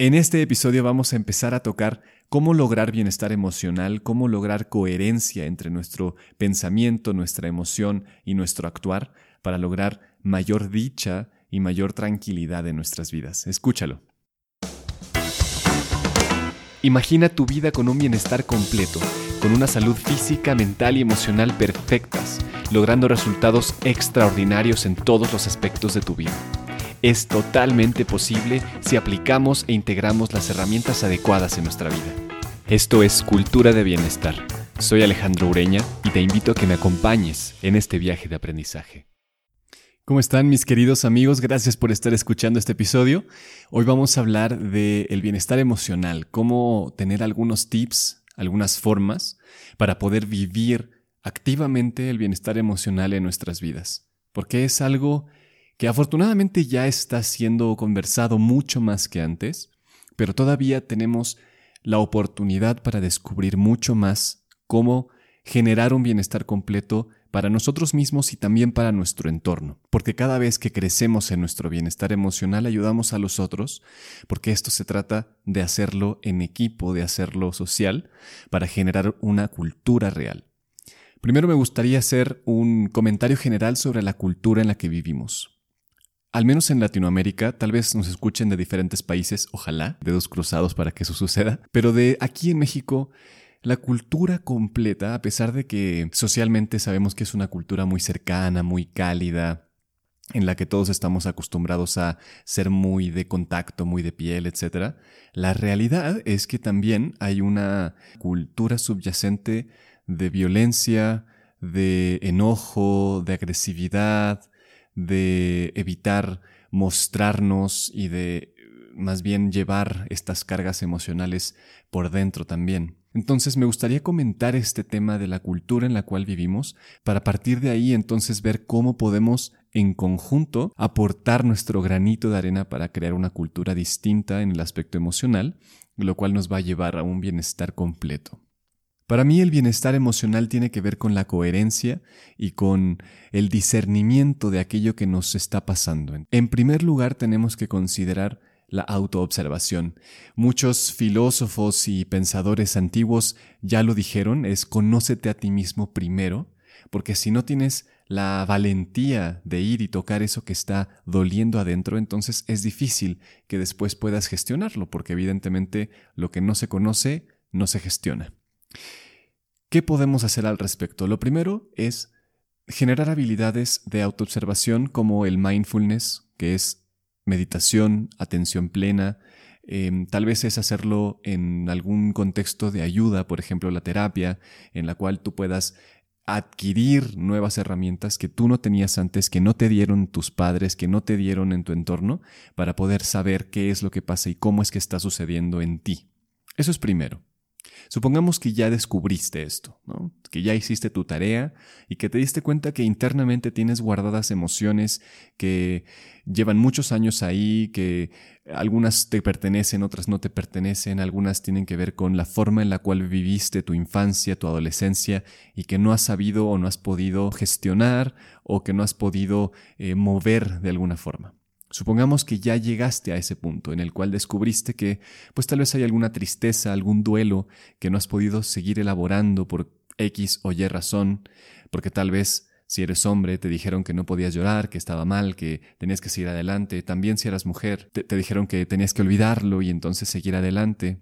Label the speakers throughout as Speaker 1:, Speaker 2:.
Speaker 1: En este episodio vamos a empezar a tocar cómo lograr bienestar emocional, cómo lograr coherencia entre nuestro pensamiento, nuestra emoción y nuestro actuar para lograr mayor dicha y mayor tranquilidad en nuestras vidas. Escúchalo. Imagina tu vida con un bienestar completo, con una salud física, mental y emocional perfectas, logrando resultados extraordinarios en todos los aspectos de tu vida es totalmente posible si aplicamos e integramos las herramientas adecuadas en nuestra vida. Esto es Cultura de Bienestar. Soy Alejandro Ureña y te invito a que me acompañes en este viaje de aprendizaje. ¿Cómo están mis queridos amigos? Gracias por estar escuchando este episodio. Hoy vamos a hablar del bienestar emocional, cómo tener algunos tips, algunas formas para poder vivir activamente el bienestar emocional en nuestras vidas. Porque es algo que afortunadamente ya está siendo conversado mucho más que antes, pero todavía tenemos la oportunidad para descubrir mucho más cómo generar un bienestar completo para nosotros mismos y también para nuestro entorno, porque cada vez que crecemos en nuestro bienestar emocional ayudamos a los otros, porque esto se trata de hacerlo en equipo, de hacerlo social, para generar una cultura real. Primero me gustaría hacer un comentario general sobre la cultura en la que vivimos al menos en Latinoamérica, tal vez nos escuchen de diferentes países, ojalá, dedos cruzados para que eso suceda, pero de aquí en México, la cultura completa, a pesar de que socialmente sabemos que es una cultura muy cercana, muy cálida, en la que todos estamos acostumbrados a ser muy de contacto, muy de piel, etc., la realidad es que también hay una cultura subyacente de violencia, de enojo, de agresividad, de evitar mostrarnos y de más bien llevar estas cargas emocionales por dentro también. Entonces me gustaría comentar este tema de la cultura en la cual vivimos para partir de ahí entonces ver cómo podemos en conjunto aportar nuestro granito de arena para crear una cultura distinta en el aspecto emocional, lo cual nos va a llevar a un bienestar completo. Para mí el bienestar emocional tiene que ver con la coherencia y con el discernimiento de aquello que nos está pasando. En primer lugar tenemos que considerar la autoobservación. Muchos filósofos y pensadores antiguos ya lo dijeron, es conócete a ti mismo primero, porque si no tienes la valentía de ir y tocar eso que está doliendo adentro, entonces es difícil que después puedas gestionarlo, porque evidentemente lo que no se conoce no se gestiona. ¿Qué podemos hacer al respecto? Lo primero es generar habilidades de autoobservación como el mindfulness, que es meditación, atención plena. Em, tal vez es hacerlo en algún contexto de ayuda, por ejemplo la terapia, en la cual tú puedas adquirir nuevas herramientas que tú no tenías antes, que no te dieron tus padres, que no te dieron en tu entorno, para poder saber qué es lo que pasa y cómo es que está sucediendo en ti. Eso es primero. Supongamos que ya descubriste esto, que ya hiciste tu tarea y que te diste cuenta que internamente tienes guardadas emociones que llevan muchos años ahí, que algunas te pertenecen, otras no te pertenecen, algunas tienen que ver con la forma en la cual viviste tu infancia, tu adolescencia y que no has sabido o no has podido gestionar o que no has podido eh, mover de alguna forma. Supongamos que ya llegaste a ese punto en el cual descubriste que pues tal vez hay alguna tristeza, algún duelo que no has podido seguir elaborando por X o Y razón, porque tal vez si eres hombre te dijeron que no podías llorar, que estaba mal, que tenías que seguir adelante, también si eras mujer te, dijeron que tenías que olvidarlo y entonces seguir adelante,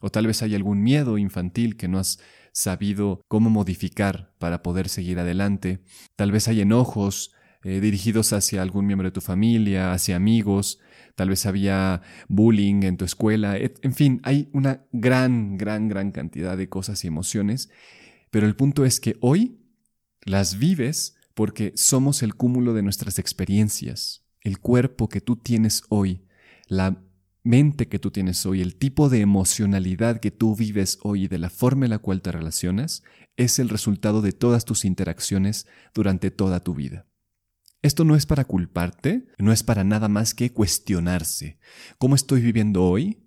Speaker 1: o tal vez hay algún miedo infantil que no has sabido cómo modificar para poder seguir adelante, tal vez hay enojos, eh, dirigidos hacia algún miembro de tu familia, hacia amigos, tal vez había bullying en tu escuela, en fin, hay una gran, gran, gran cantidad de cosas y emociones, pero el punto es que hoy las vives porque somos el cúmulo de nuestras experiencias, el cuerpo que tú tienes hoy, la mente que tú tienes hoy, el tipo de emocionalidad que tú vives hoy y de la forma en la cual te relacionas, es el resultado de todas tus interacciones durante toda tu vida. Esto no es para culparte, no es para nada más que cuestionarse. ¿Cómo estoy viviendo hoy?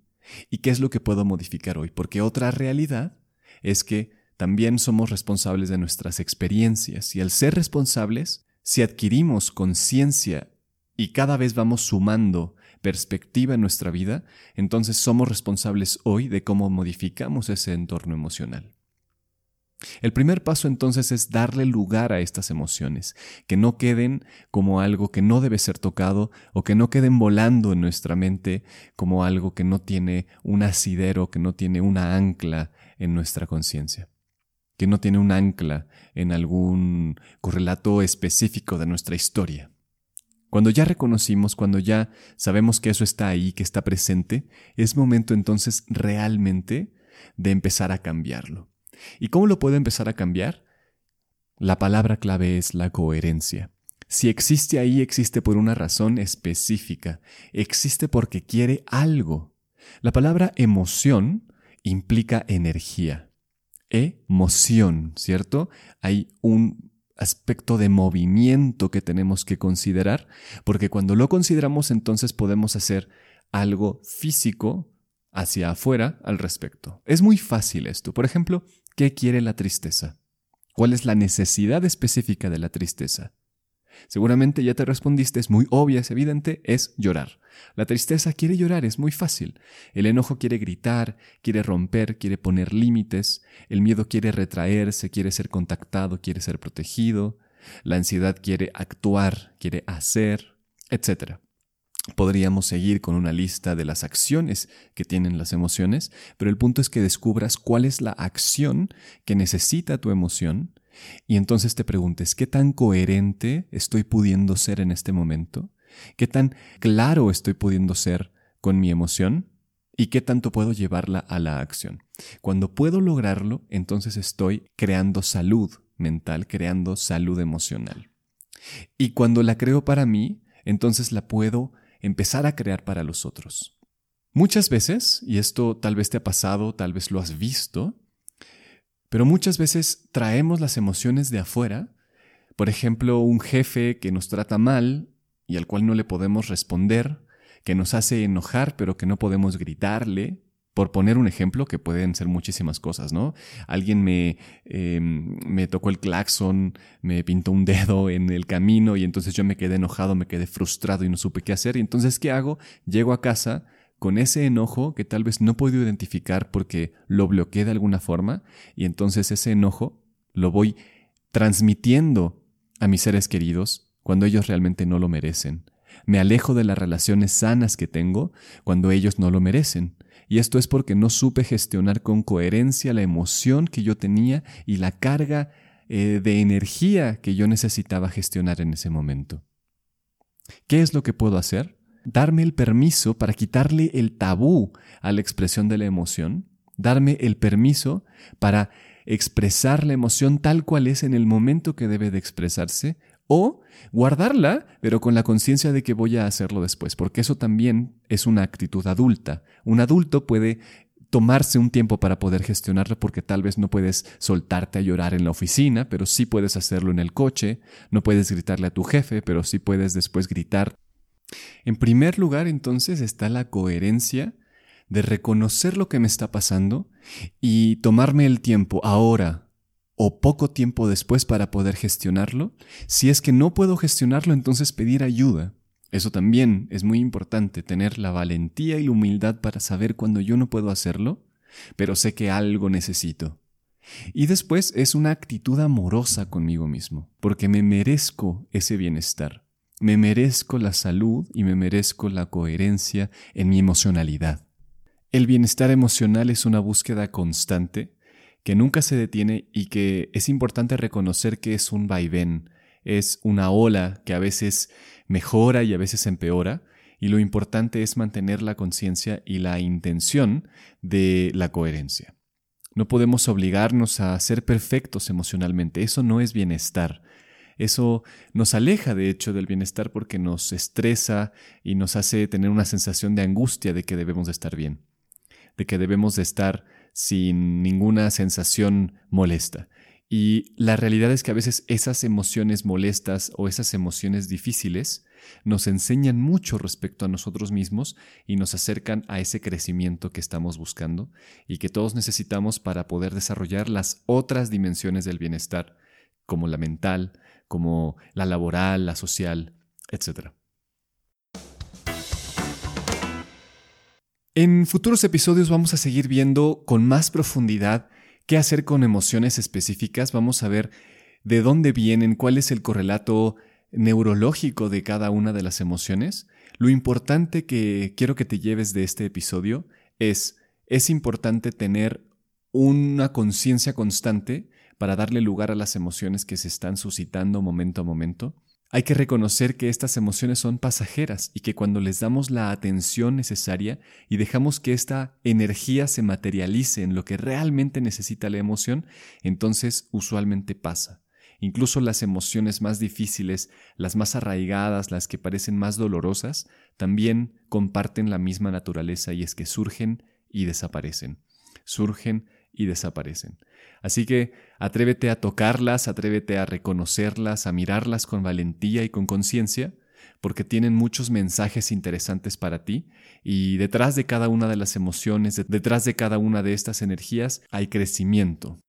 Speaker 1: ¿Y qué es lo que puedo modificar hoy? Porque otra realidad es que también somos responsables de nuestras experiencias y al ser responsables, si adquirimos conciencia y cada vez vamos sumando perspectiva en nuestra vida, entonces somos responsables hoy de cómo modificamos ese entorno emocional. El primer paso entonces es darle lugar a estas emociones, que no queden como algo que no debe ser tocado o que no queden volando en nuestra mente como algo que no tiene un asidero, que no tiene una ancla en nuestra conciencia, que no tiene un ancla en algún correlato específico de nuestra historia. Cuando ya reconocimos, cuando ya sabemos que eso está ahí, que está presente, es momento entonces realmente de empezar a cambiarlo. ¿Y cómo lo puedo empezar a cambiar? La palabra clave es la coherencia. Si existe ahí, existe por una razón específica. Existe porque quiere algo. La palabra emoción implica energía. Emoción, ¿cierto? Hay un aspecto de movimiento que tenemos que considerar, porque cuando lo consideramos entonces podemos hacer algo físico hacia afuera al respecto. Es muy fácil esto. Por ejemplo, ¿qué quiere la tristeza? ¿Cuál es la necesidad específica de la tristeza? Seguramente ya te respondiste, es muy obvia, es evidente, es llorar. La tristeza quiere llorar, es muy fácil. El enojo quiere gritar, quiere romper, quiere poner límites. El miedo quiere retraerse, quiere ser contactado, quiere ser protegido. La ansiedad quiere actuar, quiere hacer, etc. Podríamos seguir con una lista de las acciones que tienen las emociones, pero el punto es que descubras cuál es la acción que necesita tu emoción y entonces te preguntes, ¿qué tan coherente estoy pudiendo ser en este momento? ¿Qué tan claro estoy pudiendo ser con mi emoción? ¿Y qué tanto puedo llevarla a la acción? Cuando puedo lograrlo, entonces estoy creando salud mental, creando salud emocional. Y cuando la creo para mí, entonces la puedo empezar a crear para los otros. Muchas veces, y esto tal vez te ha pasado, tal vez lo has visto, pero muchas veces traemos las emociones de afuera, por ejemplo, un jefe que nos trata mal y al cual no le podemos responder, que nos hace enojar pero que no podemos gritarle, por poner un ejemplo, que pueden ser muchísimas cosas, ¿no? Alguien me, em, me tocó el claxon, me pintó un dedo en el camino y entonces yo me quedé enojado, me quedé frustrado y no supe qué hacer. Y entonces, ¿qué hago? Llego a casa con ese enojo que tal vez no puedo identificar porque lo bloqueé de alguna forma y entonces ese enojo lo voy transmitiendo a mis seres queridos cuando ellos realmente no lo merecen. Me alejo de las relaciones sanas que tengo cuando ellos no lo merecen. Y esto es porque no supe gestionar con coherencia la emoción que yo tenía y la carga eh, de energía que yo necesitaba gestionar en ese momento. ¿Qué es lo que puedo hacer? darme el permiso para quitarle el tabú a la expresión de la emoción, darme el permiso para expresar la emoción tal cual es en el momento que debe de expresarse, o guardarla, pero con la conciencia de que voy a hacerlo después, porque eso también es una actitud adulta. Un adulto puede tomarse un tiempo para poder gestionarlo porque tal vez no puedes soltarte a llorar en la oficina, pero sí puedes hacerlo en el coche, no puedes gritarle a tu jefe, pero sí puedes después gritar en primer lugar, entonces, está la coherencia de reconocer lo que me está pasando y tomarme el tiempo ahora o poco tiempo después para poder gestionarlo. Si es que no puedo gestionarlo, entonces pedir ayuda. Eso también es muy importante, tener la valentía y la humildad para saber cuando yo no puedo hacerlo, pero sé que algo necesito. Y después es una actitud amorosa conmigo mismo, porque me merezco ese bienestar. Me merezco la salud y me merezco la coherencia en mi emocionalidad. El bienestar emocional es una búsqueda constante que nunca se detiene y que es importante reconocer que es un vaivén, es una ola que a veces mejora y a veces empeora, y lo importante es mantener la conciencia y la intención de la coherencia. No podemos obligarnos a ser perfectos emocionalmente, eso no es bienestar. Eso nos aleja, de hecho, del bienestar porque nos estresa y nos hace tener una sensación de angustia de que debemos de estar bien, de que debemos de estar sin ninguna sensación molesta. Y la realidad es que a veces esas emociones molestas o esas emociones difíciles nos enseñan mucho respecto a nosotros mismos y nos acercan a ese crecimiento que estamos buscando y que todos necesitamos para poder desarrollar las otras dimensiones del bienestar, como la mental, como la laboral, la social, etc. En futuros episodios vamos a seguir viendo con más profundidad qué hacer con emociones específicas. Vamos a ver de dónde vienen, cuál es el correlato neurológico de cada una de las emociones. Lo importante que quiero que te lleves de este episodio es, es importante tener una conciencia constante para darle lugar a las emociones que se están suscitando momento a momento. Hay que reconocer que estas emociones son pasajeras y que cuando les damos la atención necesaria y dejamos que esta energía se materialice en lo que realmente necesita la emoción, entonces usualmente pasa. Incluso las emociones más difíciles, las más arraigadas, las que parecen más dolorosas, también comparten la misma naturaleza y es que surgen y desaparecen. Surgen y desaparecen. Así que atrévete a tocarlas, atrévete a reconocerlas, a mirarlas con valentía y con conciencia, porque tienen muchos mensajes interesantes para ti y detrás de cada una de las emociones, detrás de cada una de estas energías hay crecimiento,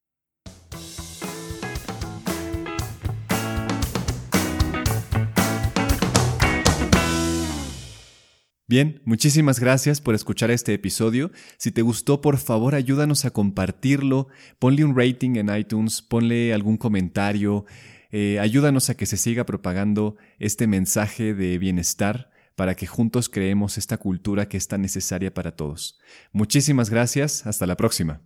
Speaker 1: Bien, muchísimas gracias por escuchar este episodio. Si te gustó, por favor ayúdanos a compartirlo, ponle un rating en iTunes, ponle algún comentario, eh, ayúdanos a que se siga propagando este mensaje de bienestar para que juntos creemos esta cultura que es tan necesaria para todos. Muchísimas gracias, hasta la próxima.